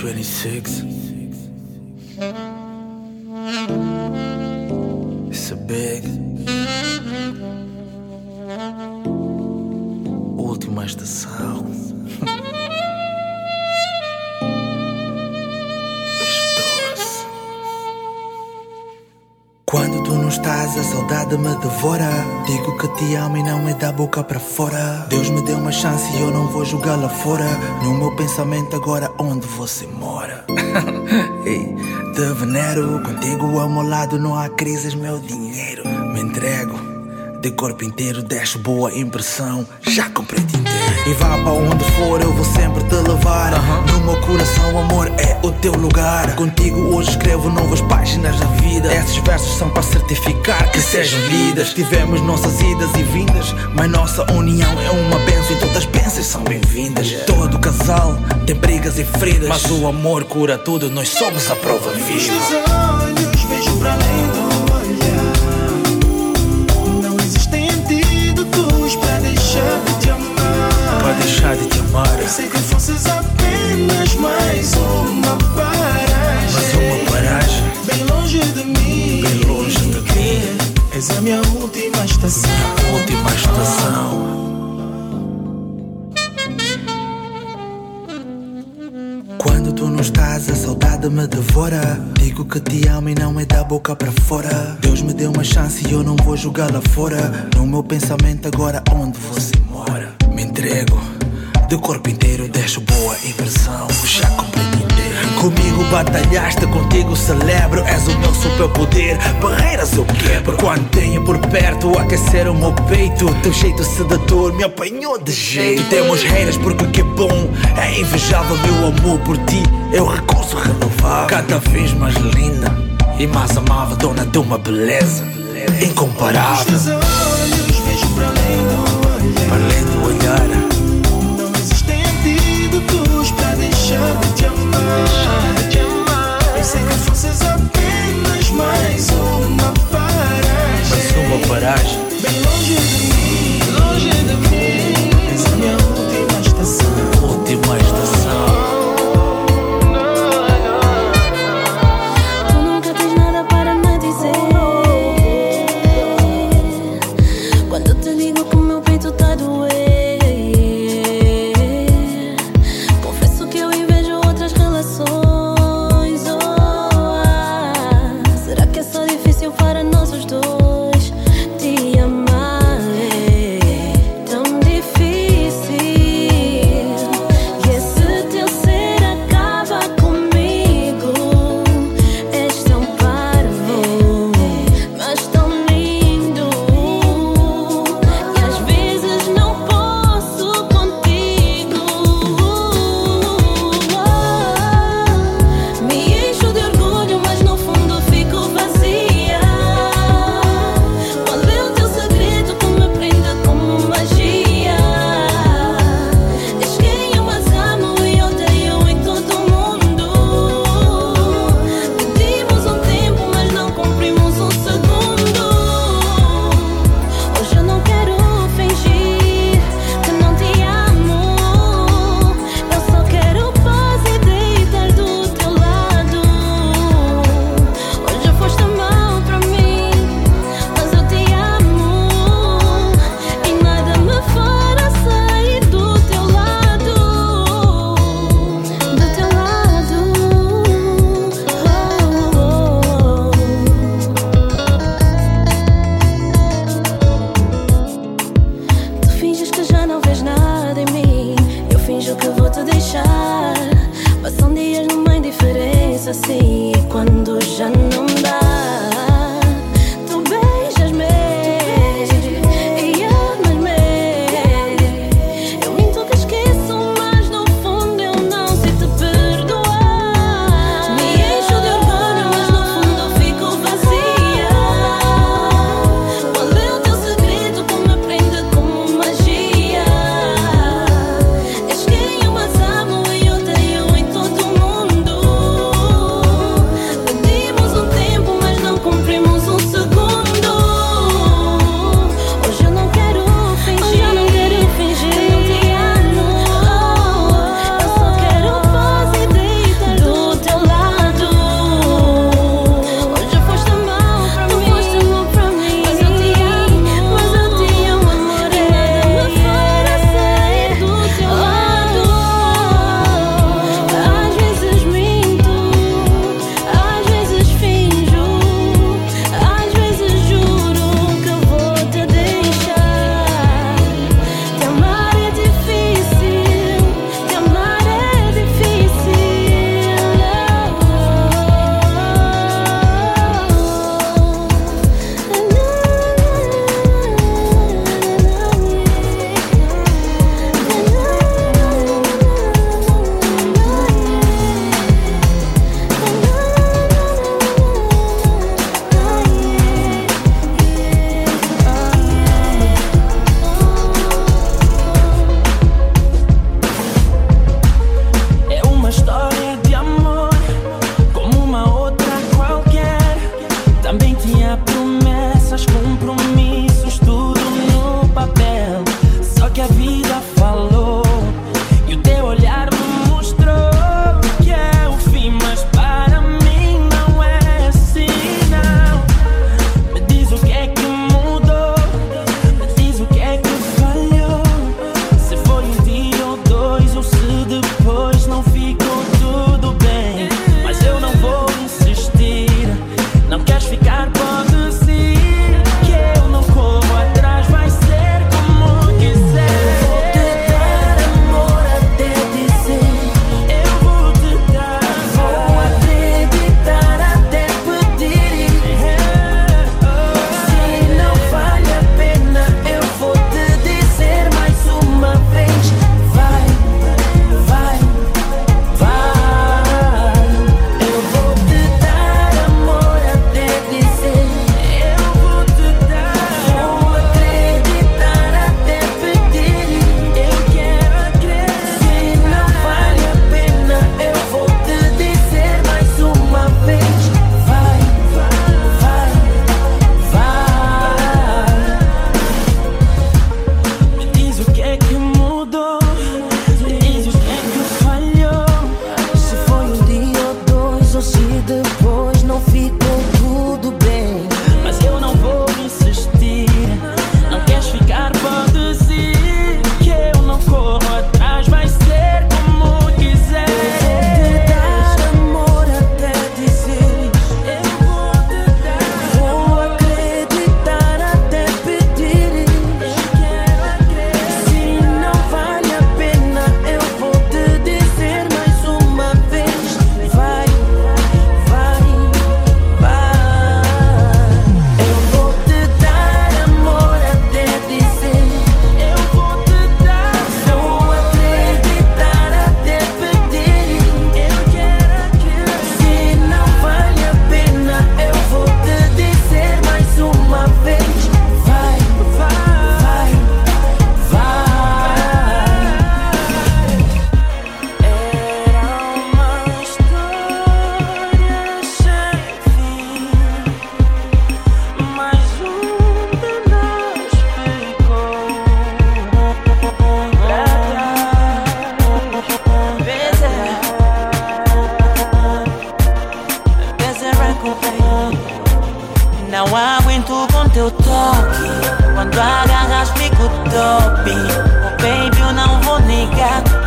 26. It's a big. Última estação. Quando tu não estás, a saudade me devora. Digo que te amo e não é da boca para fora. Deus me deu uma chance e eu não vou jogar lá fora. No meu pensamento, agora onde você mora? Ei, te venero. Contigo ao meu lado não há crises, meu dinheiro. Me entrego. De corpo inteiro deixo boa impressão Já comprei inteiro E vá para onde for eu vou sempre te levar. No meu coração amor é o teu lugar. Contigo hoje escrevo novas páginas da vida. Esses versos são para certificar que sejam lidas. Tivemos nossas idas e vindas Mas nossa união é uma benção E todas as bênçãos são bem-vindas. Todo casal tem brigas e feridas. Mas o amor cura tudo Nós somos a prova viva. Olhos vejo para além deixar de te amar Pensei que fosses apenas mais uma paragem. Mais uma paragem Bem longe de mim. Bem longe de mim. És a minha última estação. Última estação. Estás, a saudade me devora. Digo que te amo e não é da boca para fora. Deus me deu uma chance e eu não vou jogar lá fora. No meu pensamento, agora onde você mora? Me entrego. De corpo inteiro deixo boa impressão. Já comprei inteiro. Comigo batalhaste, contigo celebro. És o meu superpoder. Barreiras eu quebro. Quando tenho por perto, aquecer o meu peito. Teu jeito sedutor me apanhou de jeito. Temos reinas porque que bom. É invejável meu amor por ti. É o recurso renovável. Cada vez mais linda e mais amável, dona de uma beleza incomparável. teus olhos vejo para além do Para olhar. além do olhar. Paragem. Bem longe de mim, longe de mim. És a minha última estação. Última estação. Tu nunca tens nada para me dizer. Quando te digo que o meu peito tá a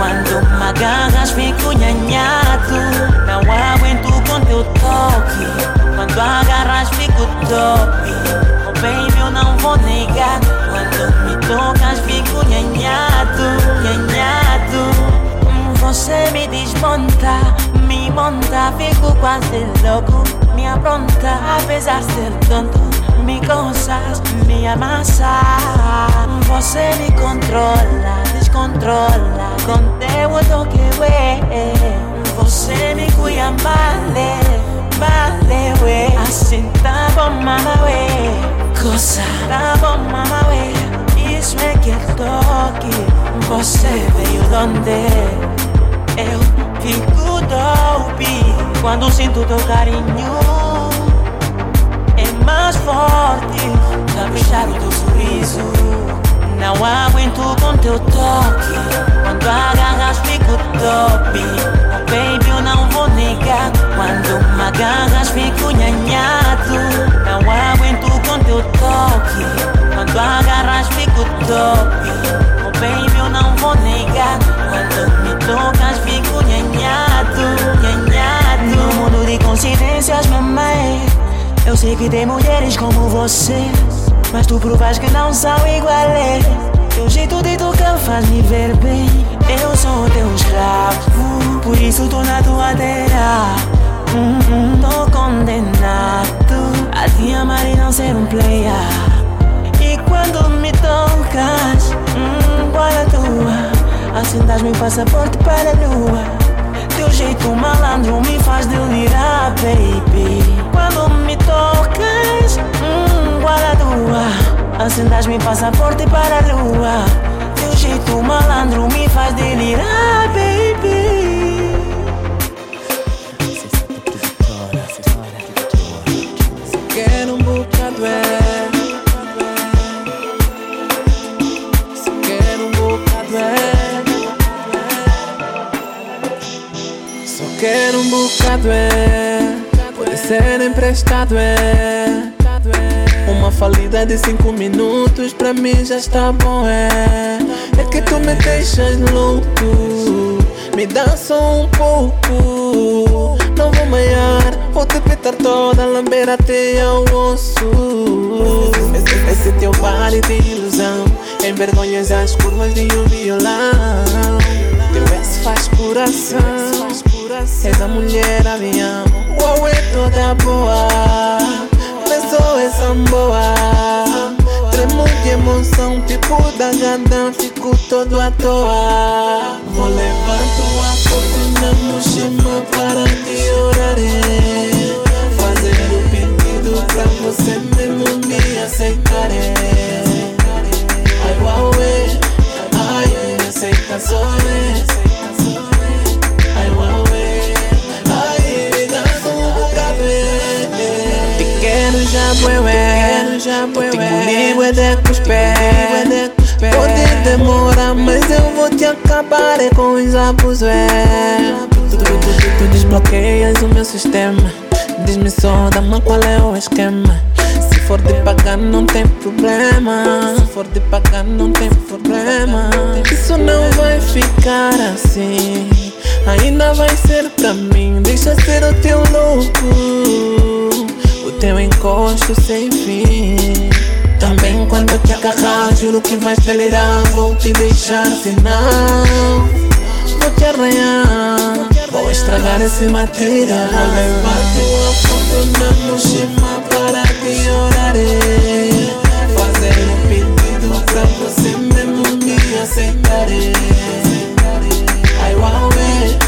Quando me agarras, fico nhanhado. Não aguento com teu toque. Quando agarras, fico top. Oh baby, eu não vou negar. Quando me tocas, fico nhanhado, nhanhado. Você me desmonta, me monta, fico quase louco. Me apronta, apesar de ser tonto. Me gozas, me amassa. Você me controla, descontrola. Com teu toque, ué. Você me cuida, vale, vale, ué. Assim tá bom, mama, ué. Coisa, tá bom, mama, ué. Isso é que é toque. Você veio donde? Eu fico dope quando sinto teu carinho. É mais forte caprichar o teu sorriso. Não aguento com teu toque. Top. Baby, eu não vou negar. Quando me agarras, fico nhanhado. Não aguento com teu toque. Quando agarras, fico top. Oh, baby, eu não vou negar. Quando me tocas, fico nhanhado. Nhanhado. No mundo de coincidências, mamãe. Eu sei que tem mulheres como você. Mas tu provas que não são iguais. Teu jeito de tocar faz-me ver bem. Eu sou teu escravo, por isso tô na tua terra. Hum, hum, tô condenado a te amar e não ser um player. E quando me tocas, hum, qual a tua? Assim dás-me passaporte para a lua. Assim dás-me passaporte para a lua. Teu jeito malandro me faz delirar, baby. Quero um bocado é quero um bocado é Só quero um bocado é Pode ser emprestado é Falida de cinco minutos pra mim já está bom é. É que tu me deixas louco Me dá só um pouco. Não vou maiar Vou te petar toda, lamber até ao osso. Esse, esse teu baile de ilusão Envergonhas as curvas de um violão. Teu S faz coração És a mulher avião Uau, é toda boa Pensou essa boa Tremo de emoção, tipo da ganda Fico todo à toa. Vou levar tua foto na mochila para te orar. Fazer o pedido pra você mesmo me aceitar. Ai, uau, é. Ai, me aceita só quero já, bué, já, bué, comigo é de cuspé Pode demorar, mas eu vou te acabar é com os abos, é Tu, tu, tu, tu desbloqueias o meu sistema Diz-me só, dama, qual é o esquema Se for de pagar não tem problema. Se for de pagar não tem problema Isso não vai ficar assim Ainda vai ser pra mim. Deixa ser o teu louco teu encosto sem fim. Também quando eu te agarrar Juro que vais delirar Vou te deixar senão Vou te arranhar Vou estragar esse material. Vou levar tua foto na mochila Para te orar Fazer um pedido pra você mesmo me aceitar. Ai, uau, é.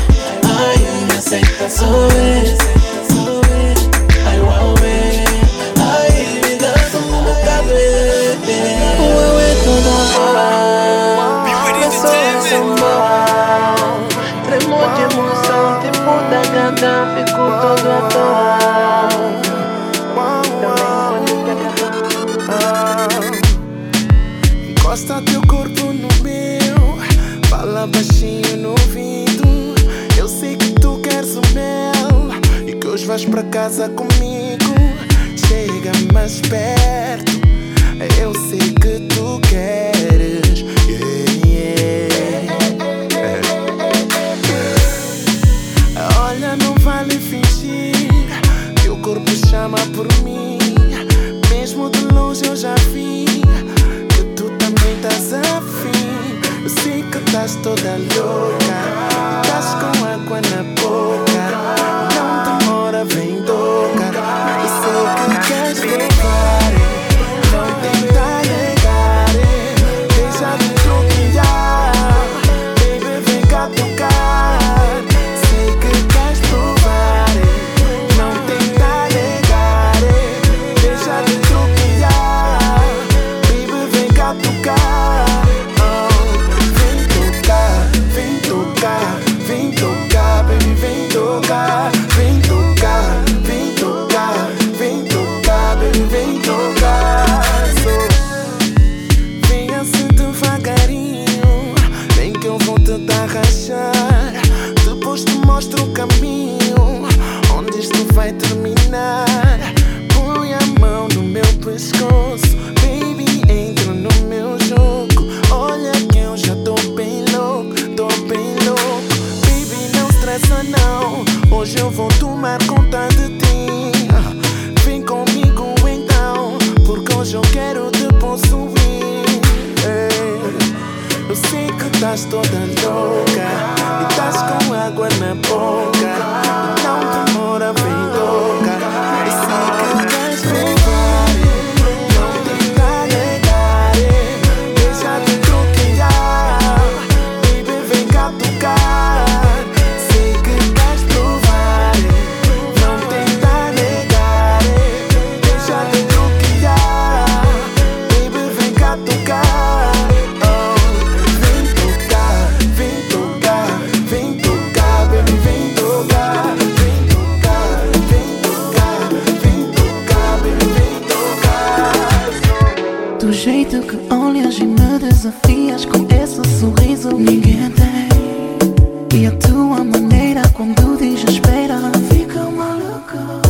Ai, me aceita só é vais para casa comigo. Chega mais perto, eu sei que tu queres. Yeah, yeah. Olha, não vale fingir. Teu corpo chama por mim. Mesmo de longe eu já vi que tu também estás afim. Eu sei que estás toda louca, estás com água na boca. Can't speak. Baby, não hoje eu vou tomar conta de ti. Vem comigo então, porque hoje eu quero te possuir. Eu sei que estás toda louca e estás com água na boca. Que olhas e me desafias com esse sorriso ninguém tem. E a tua maneira quando desespera fica maluca.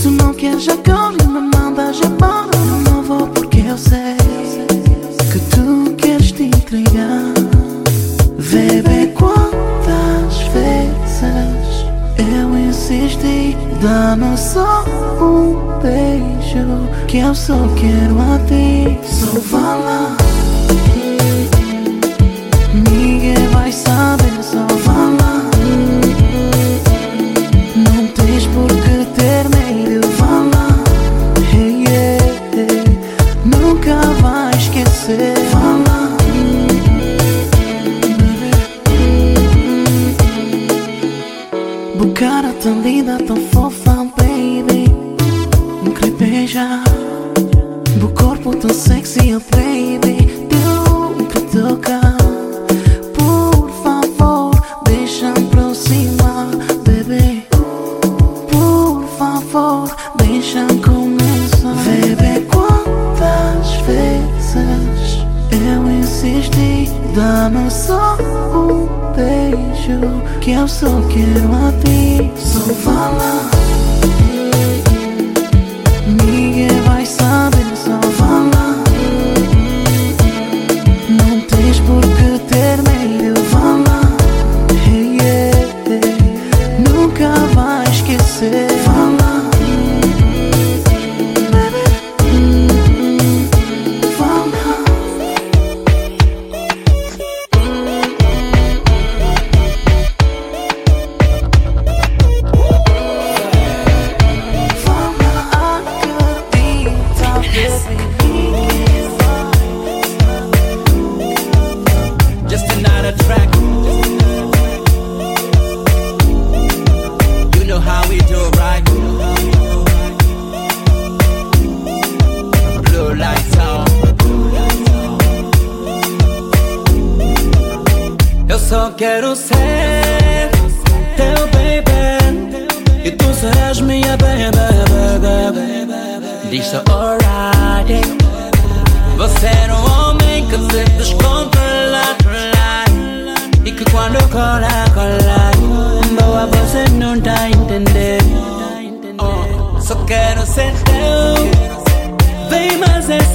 Tu não queres agora e me mandas embora. Eu não vou porque eu sei que tu queres te entregar. Bebê, quantas vezes eu insisti? Dá-me só um beijo que eu só quero a ti. Fala. Ninguém vai saber, só fala. Não tens por que ter medo, fala. Hey. Nunca vai esquecer, fala. Bucara tão linda, tão fofa,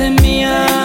mas essa é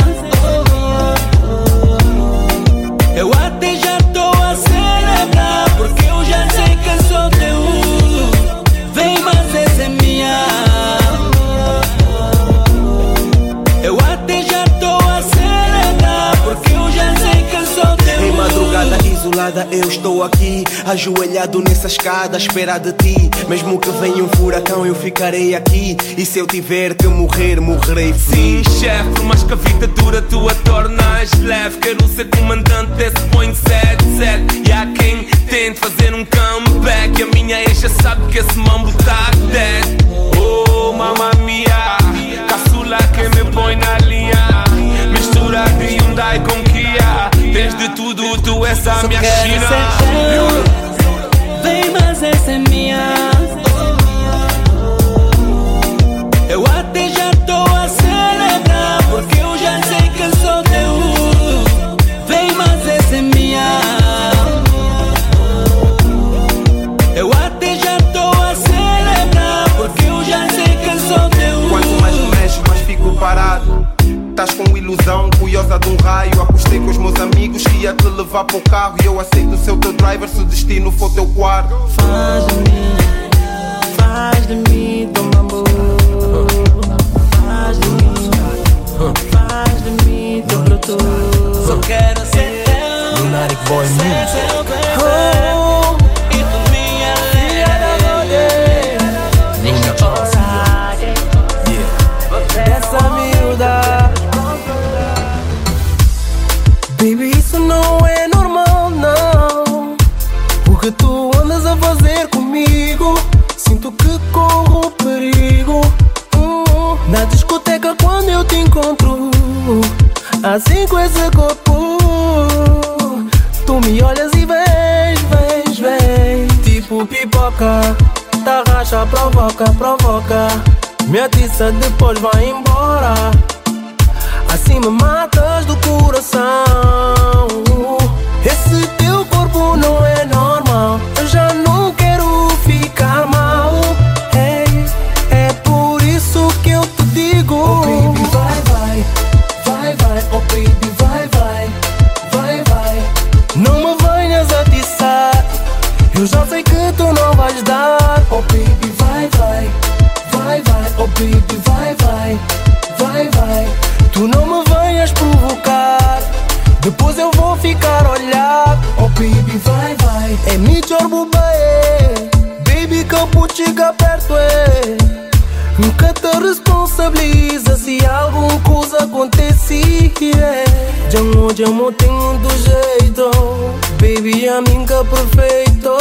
eu estou aqui Ajoelhado nessa escada à espera de ti Mesmo que venha um furacão eu ficarei aqui E se eu tiver que morrer, morrerei feliz Sim, chefe, por mais que a vida dura, tu a tornas leve. Quero ser comandante desse point 77. E há quem tente fazer um comeback. E a minha ex já sabe que esse mambo tá dead. Oh, mamma mia, caçula que me põe na linha. Mistura de Hyundai com Kia. De tudo, tu és a minha China. que é. De amor, de amor tem do jeito. Baby, a mim ca é perfeito.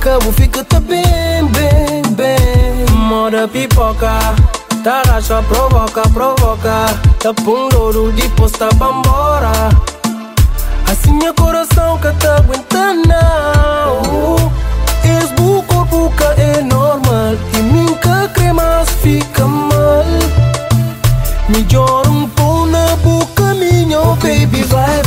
Cabo fica-te bem, bem, bem. Mora pipoca. Taracha provoca, provoca. Tá pum louro, depois tá bambora Assim é coração que tá aguentando não. Esbo o corpo que é normal. E minha cremas fica mal. Melhor um pouco baby, why?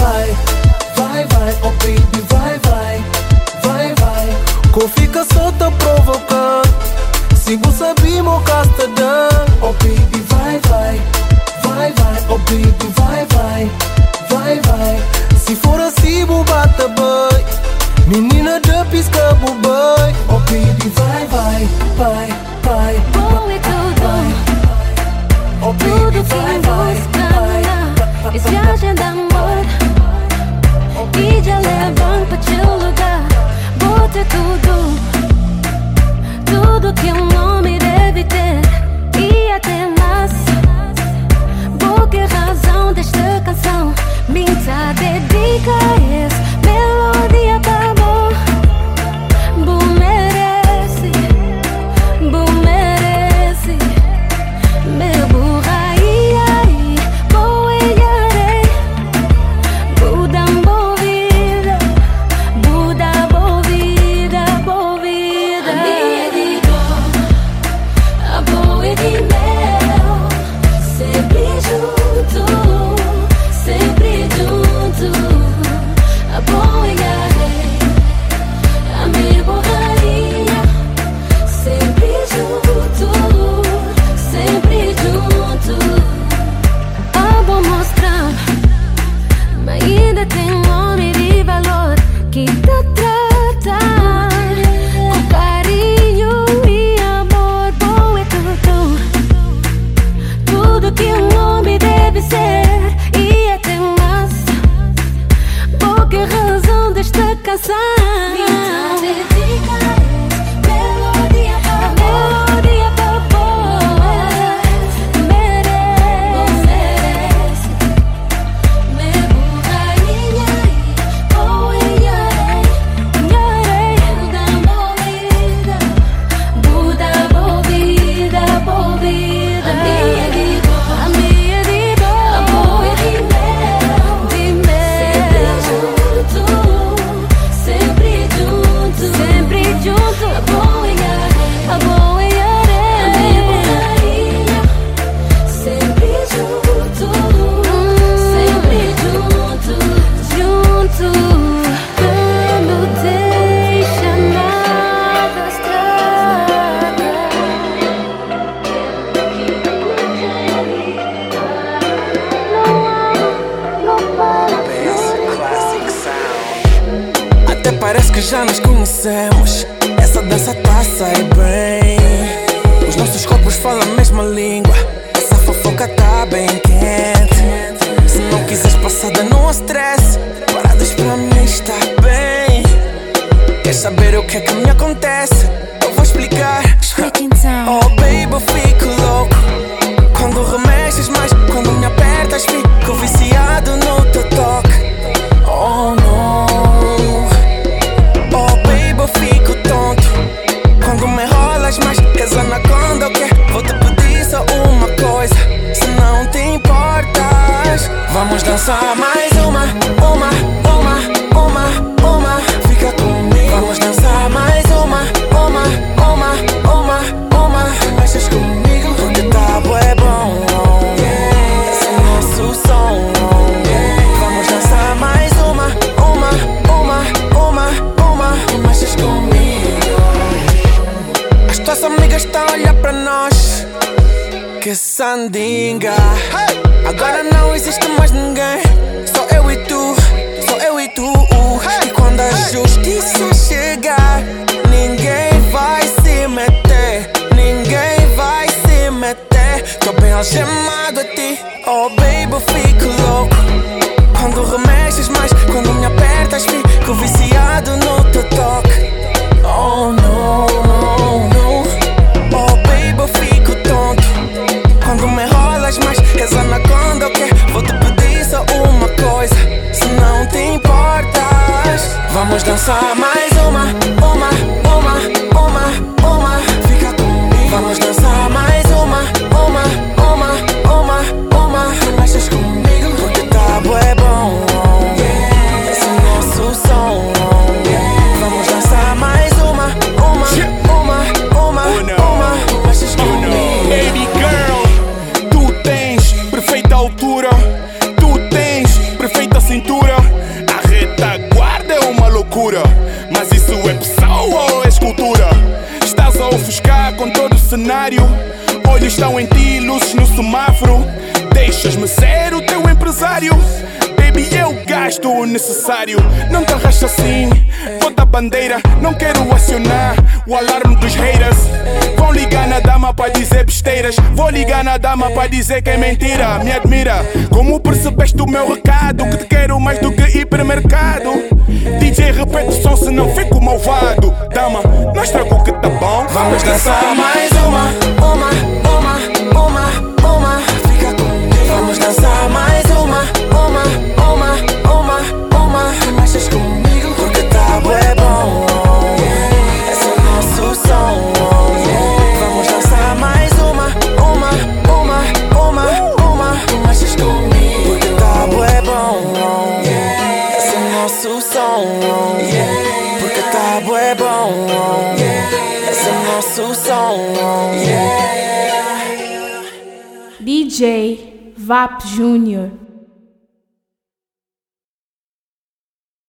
que já nos conhecemos. Essa dança tá sai bem. Os nossos corpos falam a mesma língua. Essa fofoca tá bem quente. Se não quiseres passada, não stress. Paradas pra mim está bem. Queres saber o que é que me acontece? summer. inside my dama dizer besteiras. Vou ligar na dama para dizer que é mentira. Me admira, como percebeste o meu recado? Que te quero mais do que hipermercado. DJ, repete o som, senão fico malvado. Dama, nós trago o que tá bom. Vamos dançar mais uma. VAP Júnior.